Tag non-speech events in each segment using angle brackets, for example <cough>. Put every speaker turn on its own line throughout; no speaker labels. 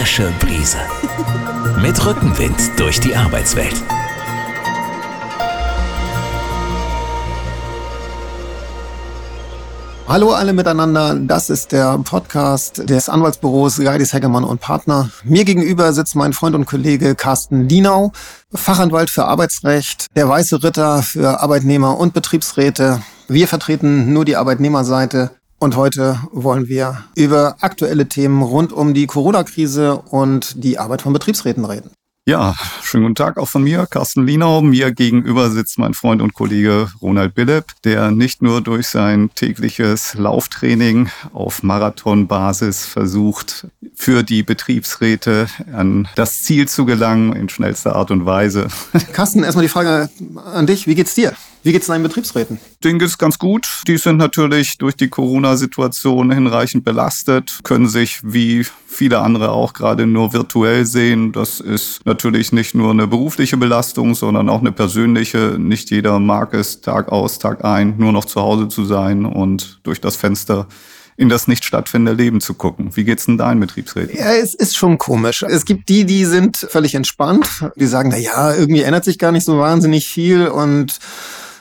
frische Brise. Mit Rückenwind durch die Arbeitswelt.
Hallo alle miteinander, das ist der Podcast des Anwaltsbüros Geidis Heckermann und Partner. Mir gegenüber sitzt mein Freund und Kollege Carsten Dienau, Fachanwalt für Arbeitsrecht, der weiße Ritter für Arbeitnehmer und Betriebsräte. Wir vertreten nur die Arbeitnehmerseite und heute wollen wir über aktuelle Themen rund um die Corona-Krise und die Arbeit von Betriebsräten reden.
Ja, schönen guten Tag auch von mir, Carsten Lienau. Mir gegenüber sitzt mein Freund und Kollege Ronald Billep, der nicht nur durch sein tägliches Lauftraining auf Marathonbasis versucht, für die Betriebsräte an das Ziel zu gelangen in schnellster Art und Weise.
Carsten, erstmal die Frage an dich. Wie geht's dir? Wie geht's deinen Betriebsräten?
Denen geht's ganz gut. Die sind natürlich durch die Corona-Situation hinreichend belastet, können sich wie viele andere auch gerade nur virtuell sehen. Das ist natürlich nicht nur eine berufliche Belastung, sondern auch eine persönliche. Nicht jeder mag es Tag aus, Tag ein, nur noch zu Hause zu sein und durch das Fenster in das nicht stattfindende Leben zu gucken. Wie geht's denn deinen Betriebsräten?
Ja, es ist schon komisch. Es gibt die, die sind völlig entspannt. Die sagen, na ja, irgendwie ändert sich gar nicht so wahnsinnig viel und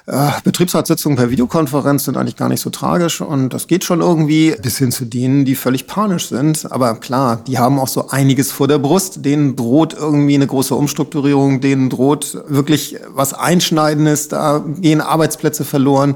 äh, Betriebsratssitzungen per Videokonferenz sind eigentlich gar nicht so tragisch und das geht schon irgendwie bis hin zu denen, die völlig panisch sind. Aber klar, die haben auch so einiges vor der Brust. Denen droht irgendwie eine große Umstrukturierung, denen droht wirklich was Einschneidendes, da gehen Arbeitsplätze verloren.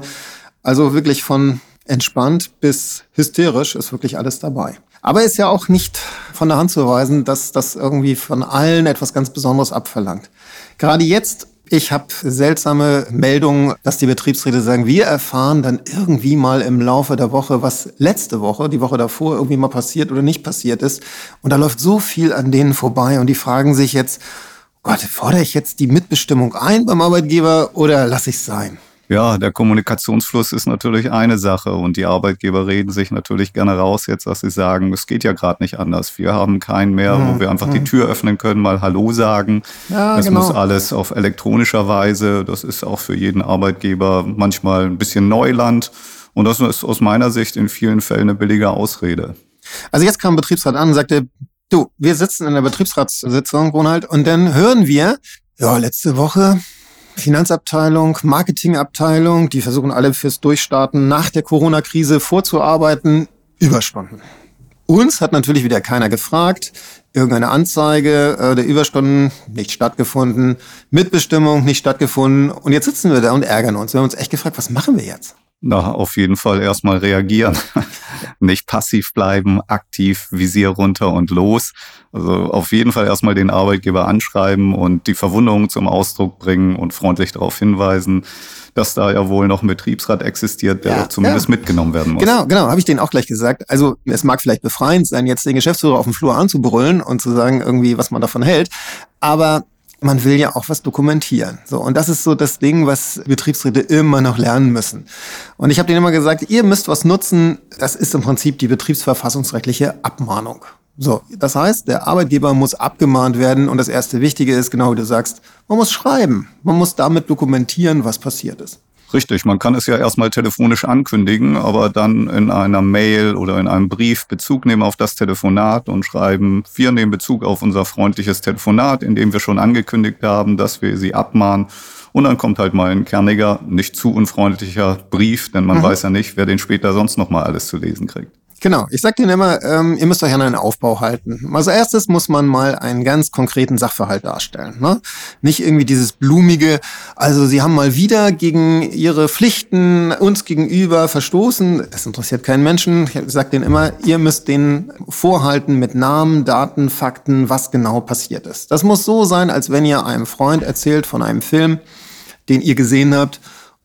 Also wirklich von entspannt bis hysterisch ist wirklich alles dabei. Aber ist ja auch nicht von der Hand zu weisen, dass das irgendwie von allen etwas ganz Besonderes abverlangt. Gerade jetzt ich habe seltsame Meldungen, dass die Betriebsräte sagen, wir erfahren dann irgendwie mal im Laufe der Woche, was letzte Woche, die Woche davor irgendwie mal passiert oder nicht passiert ist. Und da läuft so viel an denen vorbei und die fragen sich jetzt, Gott, fordere ich jetzt die Mitbestimmung ein beim Arbeitgeber oder lasse ich es sein?
Ja, der Kommunikationsfluss ist natürlich eine Sache und die Arbeitgeber reden sich natürlich gerne raus jetzt, dass sie sagen, es geht ja gerade nicht anders. Wir haben keinen mehr, mhm. wo wir einfach die. Tür öffnen können, mal Hallo sagen. Ja, es genau. muss alles auf elektronischer Weise. Das ist auch für jeden Arbeitgeber manchmal ein bisschen Neuland. Und das ist aus meiner Sicht in vielen Fällen eine billige Ausrede.
Also jetzt kam ein Betriebsrat an und sagte, du, wir sitzen in der Betriebsratssitzung, Ronald, und dann hören wir, ja, letzte Woche Finanzabteilung, Marketingabteilung, die versuchen alle fürs Durchstarten nach der Corona-Krise vorzuarbeiten, Überstunden. Uns hat natürlich wieder keiner gefragt, irgendeine Anzeige äh, der Überstunden nicht stattgefunden, Mitbestimmung nicht stattgefunden und jetzt sitzen wir da und ärgern uns. Wir haben uns echt gefragt, was machen wir jetzt?
Na, auf jeden Fall erstmal reagieren. <laughs> Nicht passiv bleiben, aktiv, Visier runter und los. Also auf jeden Fall erstmal den Arbeitgeber anschreiben und die Verwunderung zum Ausdruck bringen und freundlich darauf hinweisen, dass da ja wohl noch ein Betriebsrat existiert, der ja, zumindest ja. mitgenommen werden muss.
Genau, genau, habe ich denen auch gleich gesagt. Also es mag vielleicht befreiend sein, jetzt den Geschäftsführer auf dem Flur anzubrüllen und zu sagen irgendwie, was man davon hält. Aber man will ja auch was dokumentieren. So und das ist so das Ding, was Betriebsräte immer noch lernen müssen. Und ich habe denen immer gesagt, ihr müsst was nutzen. Das ist im Prinzip die betriebsverfassungsrechtliche Abmahnung. So, das heißt, der Arbeitgeber muss abgemahnt werden und das erste Wichtige ist, genau wie du sagst, man muss schreiben. Man muss damit dokumentieren, was passiert ist.
Richtig, man kann es ja erstmal telefonisch ankündigen, aber dann in einer Mail oder in einem Brief Bezug nehmen auf das Telefonat und schreiben, wir nehmen Bezug auf unser freundliches Telefonat, in dem wir schon angekündigt haben, dass wir sie abmahnen. Und dann kommt halt mal ein kerniger, nicht zu unfreundlicher Brief, denn man mhm. weiß ja nicht, wer den später sonst noch mal alles zu lesen kriegt.
Genau, ich sag denen immer, ähm, ihr müsst euch an einen Aufbau halten. Als erstes muss man mal einen ganz konkreten Sachverhalt darstellen. Ne? Nicht irgendwie dieses blumige, also sie haben mal wieder gegen ihre Pflichten uns gegenüber verstoßen. Das interessiert keinen Menschen. Ich sag denen immer, ihr müsst denen vorhalten mit Namen, Daten, Fakten, was genau passiert ist. Das muss so sein, als wenn ihr einem Freund erzählt von einem Film, den ihr gesehen habt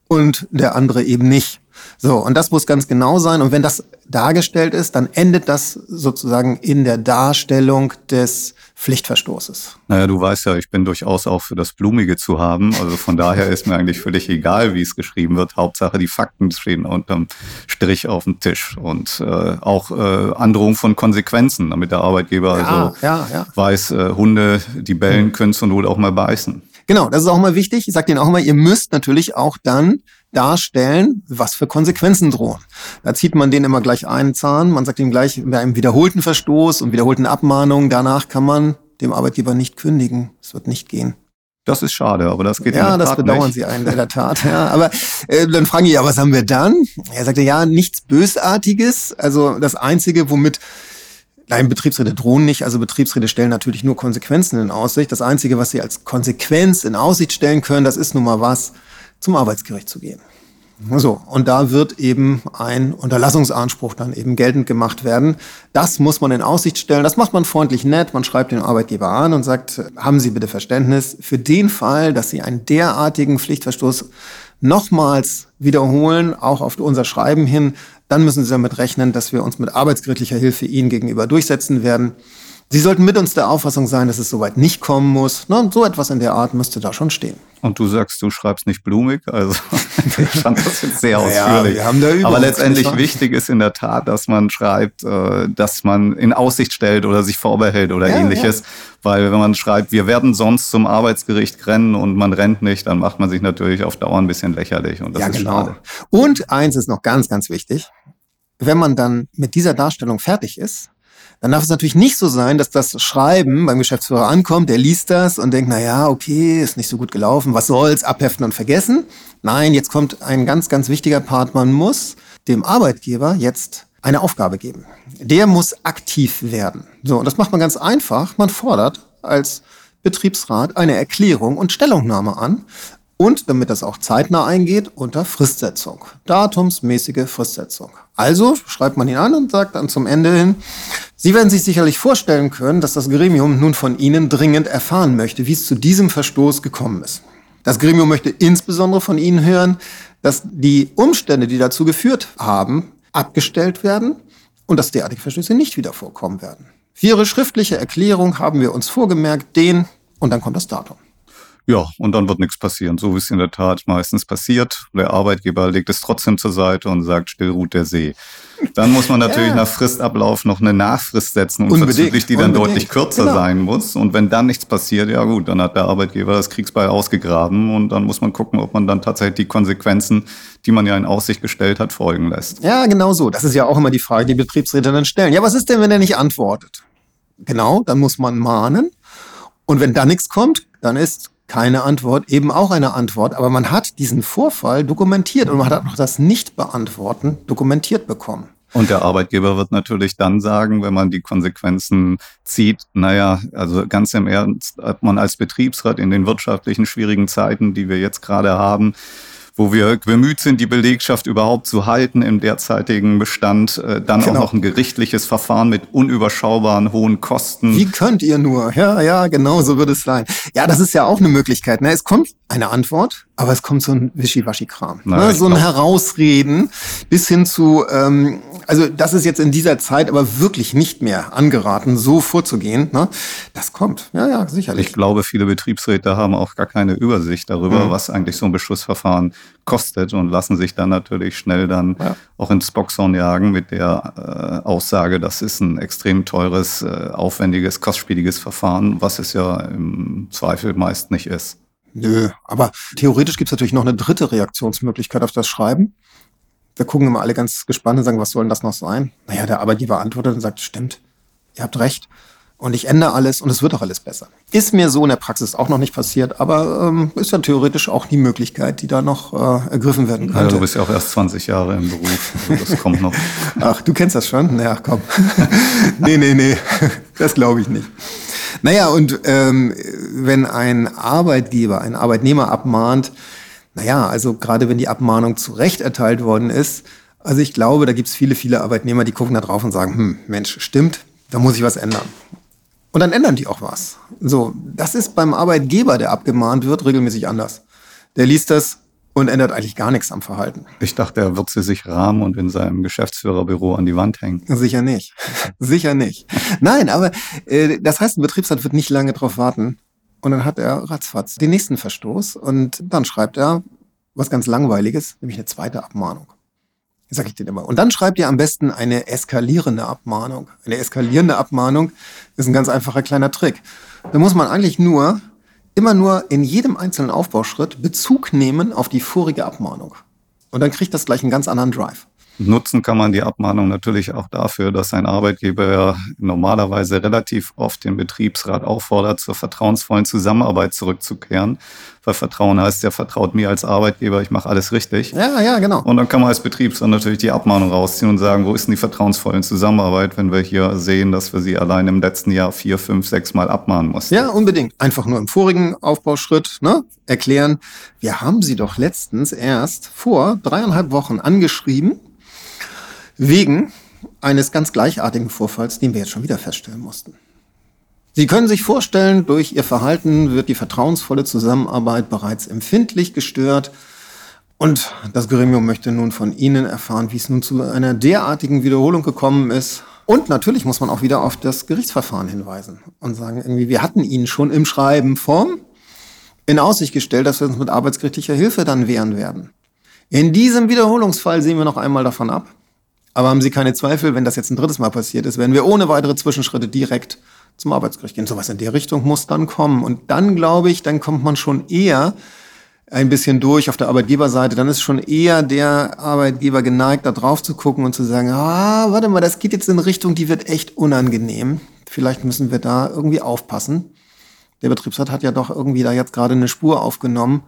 und der andere eben nicht. So, und das muss ganz genau sein. Und wenn das dargestellt ist, dann endet das sozusagen in der Darstellung des Pflichtverstoßes.
Naja, du weißt ja, ich bin durchaus auch für das Blumige zu haben. Also von daher ist mir eigentlich völlig egal, wie es geschrieben wird. Hauptsache, die Fakten stehen unterm Strich auf dem Tisch. Und äh, auch äh, Androhung von Konsequenzen, damit der Arbeitgeber ja, also ja, ja. weiß, äh, Hunde, die bellen, können zur Not auch mal beißen.
Genau, das ist auch mal wichtig. Ich sage denen auch immer, ihr müsst natürlich auch dann darstellen, was für Konsequenzen drohen. Da zieht man den immer gleich einen Zahn. Man sagt ihm gleich, bei einem wiederholten Verstoß und wiederholten Abmahnungen, danach kann man dem Arbeitgeber nicht kündigen. Es wird nicht gehen.
Das ist schade, aber das geht
ja, Tat das bedauern
nicht.
Sie einen in der Tat. Ja, aber äh, dann fragen die, ja, was haben wir dann? Er sagte, ja, nichts Bösartiges. Also das Einzige, womit Nein, Betriebsräte drohen nicht. Also Betriebsräte stellen natürlich nur Konsequenzen in Aussicht. Das Einzige, was sie als Konsequenz in Aussicht stellen können, das ist nun mal was, zum Arbeitsgericht zu gehen. So, und da wird eben ein Unterlassungsanspruch dann eben geltend gemacht werden. Das muss man in Aussicht stellen. Das macht man freundlich nett. Man schreibt den Arbeitgeber an und sagt, haben Sie bitte Verständnis für den Fall, dass Sie einen derartigen Pflichtverstoß nochmals wiederholen, auch auf unser Schreiben hin, dann müssen Sie damit rechnen, dass wir uns mit arbeitsgerichtlicher Hilfe Ihnen gegenüber durchsetzen werden. Sie sollten mit uns der Auffassung sein, dass es soweit nicht kommen muss. Na, so etwas in der Art müsste da schon stehen.
Und du sagst, du schreibst nicht blumig, also <laughs> ich fand das jetzt sehr ausführlich.
Übung,
Aber letztendlich wichtig ist in der Tat, dass man schreibt, äh, dass man in Aussicht stellt oder sich vorbehält oder
Ja,
ähnliches. Weil wenn man schreibt, wir werden sonst zum Arbeitsgericht rennen und man rennt nicht, dann macht man sich natürlich auf Dauer ein bisschen lächerlich und das
ja,
ist
genau.
schade.
Und eins ist noch ganz, ganz wichtig. Wenn man dann mit dieser Darstellung fertig ist, dann darf es natürlich nicht so sein, dass das Schreiben beim Geschäftsführer ankommt, der liest das und denkt, na ja, okay, ist nicht so gut gelaufen, was soll's, abheften und vergessen. Nein, jetzt kommt ein ganz, ganz wichtiger Part. Man muss dem Arbeitgeber jetzt eine Aufgabe geben. Der muss aktiv werden. So, und das macht man ganz einfach. Man fordert als Betriebsrat eine Erklärung und Stellungnahme an. Und damit das auch zeitnah eingeht, unter Fristsetzung. Datumsmäßige Fristsetzung. Also schreibt man ihn an und sagt dann zum Ende hin, Sie werden sich sicherlich vorstellen können, dass das Gremium nun von Ihnen dringend erfahren möchte, wie es zu diesem Verstoß gekommen ist. Das Gremium möchte insbesondere von Ihnen hören, dass die Umstände, die dazu geführt haben, abgestellt werden und dass derartige Verstöße nicht wieder vorkommen werden. Für Ihre schriftliche Erklärung haben wir uns vorgemerkt, den und dann kommt das Datum.
Ja, und dann wird nichts passieren, so wie es in der Tat meistens passiert. Der Arbeitgeber legt es trotzdem zur Seite und sagt, still ruht der See. Dann muss man natürlich
Ja.
nach Fristablauf noch eine Nachfrist setzen, unverzüglich, die dann
unbedingt.
deutlich kürzer
Genau.
sein muss. Und wenn dann nichts passiert, ja gut, dann hat der Arbeitgeber das Kriegsbeil ausgegraben und dann muss man gucken, ob man dann tatsächlich die Konsequenzen, die man ja in Aussicht gestellt hat, folgen lässt.
Ja, genau so. Das ist ja auch immer die Frage, die Betriebsräte dann stellen. Ja, was ist denn, wenn er nicht antwortet? Genau, dann muss man mahnen. Und wenn da nichts kommt, dann ist keine Antwort eben auch eine Antwort. Aber man hat diesen Vorfall dokumentiert und man hat auch das Nicht-Beantworten dokumentiert bekommen.
Und der Arbeitgeber wird natürlich dann sagen, wenn man die Konsequenzen zieht, naja, also ganz im Ernst, ob man als Betriebsrat in den wirtschaftlichen schwierigen Zeiten, die wir jetzt gerade haben, wo wir bemüht sind, die Belegschaft überhaupt zu halten im derzeitigen Bestand, äh, dann
Genau.
auch noch ein gerichtliches Verfahren mit unüberschaubaren hohen Kosten.
Wie könnt ihr nur? Ja, ja, genau, so wird es sein. Ja, das ist ja auch eine Möglichkeit. Ne? Es kommt eine Antwort, aber es kommt so ein Wischiwaschi-Kram. Ne? So ein Herausreden bis hin zu, ähm, also das ist jetzt in dieser Zeit aber wirklich nicht mehr angeraten, so vorzugehen. Ne? Das kommt. Ja, ja, sicherlich.
Ich glaube, viele Betriebsräte haben auch gar keine Übersicht darüber,
Mhm.
was eigentlich so ein Beschlussverfahren kostet und lassen sich dann natürlich schnell dann
Ja.
auch ins Boxhorn jagen mit der äh, Aussage, das ist ein extrem teures, äh, aufwendiges, kostspieliges Verfahren, was es ja im Zweifel meist nicht ist.
Nö, aber theoretisch gibt's natürlich noch eine dritte Reaktionsmöglichkeit auf das Schreiben. Da gucken immer alle ganz gespannt und sagen, was soll denn das noch sein? Naja, der Arbeitgeber antwortet und sagt, stimmt, ihr habt recht. Und ich ändere alles und es wird auch alles besser. Ist mir so in der Praxis auch noch nicht passiert, aber ähm, ist ja theoretisch auch die Möglichkeit, die da noch äh, ergriffen werden könnte.
du bist ja auch erst 20 Jahre im Beruf, also das kommt noch. <laughs>
Ach, du kennst das schon? Naja, komm. <laughs> nee, nee, nee, das glaube ich nicht. Naja, und ähm, wenn ein Arbeitgeber, ein Arbeitnehmer abmahnt, naja, also gerade wenn die Abmahnung zu Recht erteilt worden ist, also ich glaube, da gibt's viele, viele Arbeitnehmer, die gucken da drauf und sagen, hm, Mensch, stimmt, da muss ich was ändern. Und dann ändern die auch was. So, das ist beim Arbeitgeber, der abgemahnt wird, regelmäßig anders. Der liest das und ändert eigentlich gar nichts am Verhalten.
Ich dachte, er wird sie sich rahmen und in seinem Geschäftsführerbüro an die Wand hängen.
Sicher nicht. <laughs> Sicher nicht. Nein, aber äh, das heißt, ein Betriebsrat wird nicht lange drauf warten. Und dann hat er ratzfatz den nächsten Verstoß und dann schreibt er was ganz Langweiliges, nämlich eine zweite Abmahnung. Sag ich dir immer. Und dann schreibt ihr am besten eine eskalierende Abmahnung. Eine eskalierende Abmahnung ist ein ganz einfacher kleiner Trick. Da muss man eigentlich nur, immer nur in jedem einzelnen Aufbauschritt Bezug nehmen auf die vorige Abmahnung. Und dann kriegt das gleich einen ganz anderen Drive.
Nutzen kann man die Abmahnung natürlich auch dafür, dass ein Arbeitgeber ja normalerweise relativ oft den Betriebsrat auffordert, zur vertrauensvollen Zusammenarbeit zurückzukehren. Weil Vertrauen heißt, der vertraut mir als Arbeitgeber, ich mache alles richtig.
Ja, ja, genau.
Und dann kann man als Betriebsrat natürlich die Abmahnung rausziehen und sagen, wo ist denn die vertrauensvolle Zusammenarbeit, wenn wir hier sehen, dass wir sie allein im letzten Jahr vier, fünf, sechs Mal abmahnen mussten.
Ja, unbedingt. Einfach nur im vorigen Aufbauschritt ne, erklären, wir haben sie doch letztens erst vor dreieinhalb Wochen angeschrieben wegen eines ganz gleichartigen Vorfalls, den wir jetzt schon wieder feststellen mussten. Sie können sich vorstellen, durch Ihr Verhalten wird die vertrauensvolle Zusammenarbeit bereits empfindlich gestört. Und das Gremium möchte nun von Ihnen erfahren, wie es nun zu einer derartigen Wiederholung gekommen ist. Und natürlich muss man auch wieder auf das Gerichtsverfahren hinweisen und sagen, irgendwie, wir hatten Ihnen schon im Schreiben Form in Aussicht gestellt, dass wir uns mit arbeitsgerichtlicher Hilfe dann wehren werden. In diesem Wiederholungsfall sehen wir noch einmal davon ab, aber haben Sie keine Zweifel, wenn das jetzt ein drittes Mal passiert ist, werden wir ohne weitere Zwischenschritte direkt zum Arbeitsgericht gehen. Sowas in der Richtung muss dann kommen. Und dann glaube ich, dann kommt man schon eher ein bisschen durch auf der Arbeitgeberseite. Dann ist schon eher der Arbeitgeber geneigt, da drauf zu gucken und zu sagen, ah, warte mal, das geht jetzt in eine Richtung, die wird echt unangenehm. Vielleicht müssen wir da irgendwie aufpassen. Der Betriebsrat hat ja doch irgendwie da jetzt gerade eine Spur aufgenommen.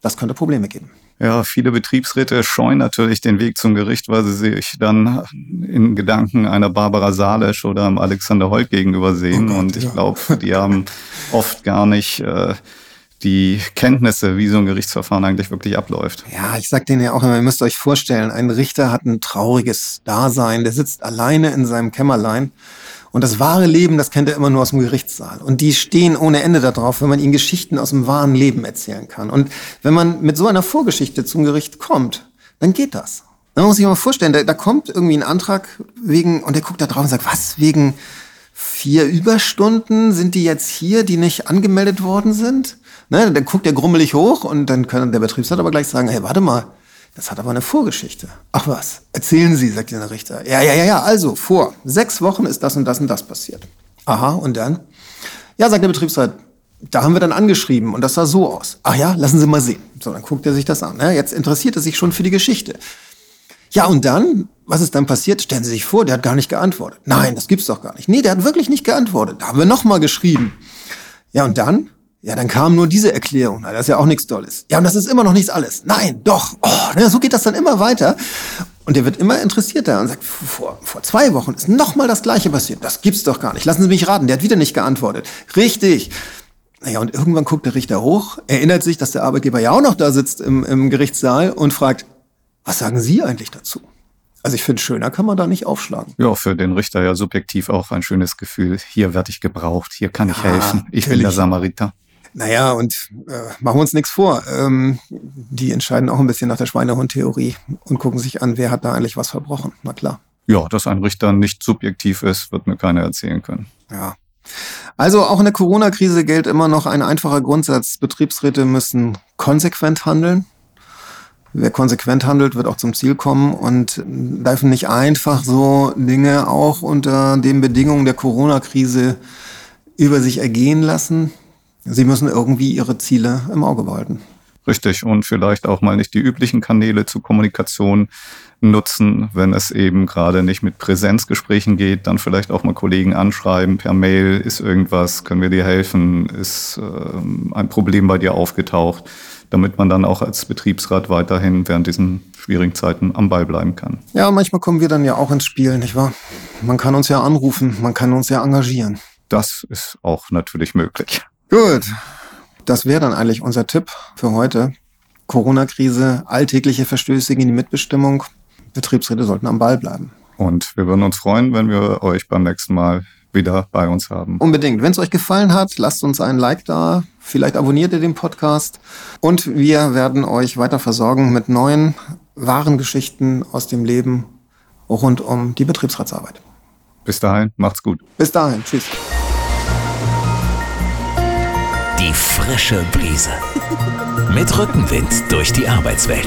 Das könnte Probleme geben.
Ja, viele Betriebsräte scheuen natürlich den Weg zum Gericht, weil sie sich dann in Gedanken einer Barbara Salesch oder einem Alexander Holt gegenüber sehen. Oh Gott, und ich ja. glaube, die haben <laughs> oft gar nicht äh, die Kenntnisse, wie so ein Gerichtsverfahren eigentlich wirklich abläuft.
Ja, ich sag denen ja auch immer, ihr müsst euch vorstellen, ein Richter hat ein trauriges Dasein, der sitzt alleine in seinem Kämmerlein und das wahre Leben, das kennt er immer nur aus dem Gerichtssaal. Und die stehen ohne Ende darauf, wenn man ihnen Geschichten aus dem wahren Leben erzählen kann. Und wenn man mit so einer Vorgeschichte zum Gericht kommt, dann geht das. Man muss sich mal vorstellen, da, da kommt irgendwie ein Antrag wegen, und der guckt da drauf und sagt, was, wegen vier Überstunden sind die jetzt hier, die nicht angemeldet worden sind? Ne, dann guckt er grummelig hoch und dann kann der Betriebsrat aber gleich sagen, hey, warte mal, das hat aber eine Vorgeschichte. Ach was, erzählen Sie, sagt der Richter. Ja, ja, ja, ja, also vor sechs Wochen ist das und das und das passiert. Aha, und dann? Ja, sagt der Betriebsrat, da haben wir dann angeschrieben und das sah so aus. Ach ja, lassen Sie mal sehen. So, dann guckt er sich das an. Ne? Jetzt interessiert er sich schon für die Geschichte. Ja, und dann, was ist dann passiert? Stellen Sie sich vor, der hat gar nicht geantwortet. Nein, das gibt's doch gar nicht. Nee, der hat wirklich nicht geantwortet. Da haben wir nochmal geschrieben. Ja, und dann? Ja, dann kam nur diese Erklärung. Na, das ist ja auch nichts Tolles. Ja, und das ist immer noch nichts alles. Nein, doch. Oh, na, so geht das dann immer weiter. Und der wird immer interessierter und sagt, vor, vor zwei Wochen ist nochmal das Gleiche passiert. Das gibt's doch gar nicht. Lassen Sie mich raten, der hat wieder nicht geantwortet. Richtig. Naja, und irgendwann guckt der Richter hoch, erinnert sich, dass der Arbeitgeber ja auch noch da sitzt im, im Gerichtssaal und fragt, was sagen Sie eigentlich dazu? Also ich finde, schöner kann man da nicht aufschlagen.
Ja, für den Richter ja subjektiv auch ein schönes Gefühl. Hier werde ich gebraucht, hier kann ich ja, helfen. Ich bin der Samariter.
Naja, und äh, machen wir uns nichts vor. Ähm, die entscheiden auch ein bisschen nach der Schweinehund-Theorie und gucken sich an, wer hat da eigentlich was verbrochen. Na klar.
Ja, dass ein Richter nicht subjektiv ist, wird mir keiner erzählen können.
Ja. Also auch in der Corona-Krise gilt immer noch ein einfacher Grundsatz. Betriebsräte müssen konsequent handeln. Wer konsequent handelt, wird auch zum Ziel kommen und dürfen nicht einfach so Dinge auch unter den Bedingungen der Corona-Krise über sich ergehen lassen. Sie müssen irgendwie ihre Ziele im Auge behalten.
Richtig. Und vielleicht auch mal nicht die üblichen Kanäle zur Kommunikation nutzen, wenn es eben gerade nicht mit Präsenzgesprächen geht, dann vielleicht auch mal Kollegen anschreiben per Mail, ist irgendwas, können wir dir helfen, ist äh, ein Problem bei dir aufgetaucht, damit man dann auch als Betriebsrat weiterhin während diesen schwierigen Zeiten am Ball bleiben kann.
Ja, manchmal kommen wir dann ja auch ins Spiel, nicht wahr? Man kann uns ja anrufen, man kann uns ja engagieren.
Das ist auch natürlich möglich.
Gut. Das wäre dann eigentlich unser Tipp für heute. Corona-Krise, alltägliche Verstöße gegen die Mitbestimmung. Betriebsräte sollten am Ball bleiben.
Und wir würden uns freuen, wenn wir euch beim nächsten Mal wieder bei uns haben.
Unbedingt. Wenn es euch gefallen hat, lasst uns einen Like da. Vielleicht abonniert ihr den Podcast. Und wir werden euch weiter versorgen mit neuen, wahren Geschichten aus dem Leben rund um die Betriebsratsarbeit.
Bis dahin, macht's gut.
Bis dahin, tschüss.
Frische Brise. Mit Rückenwind durch die Arbeitswelt.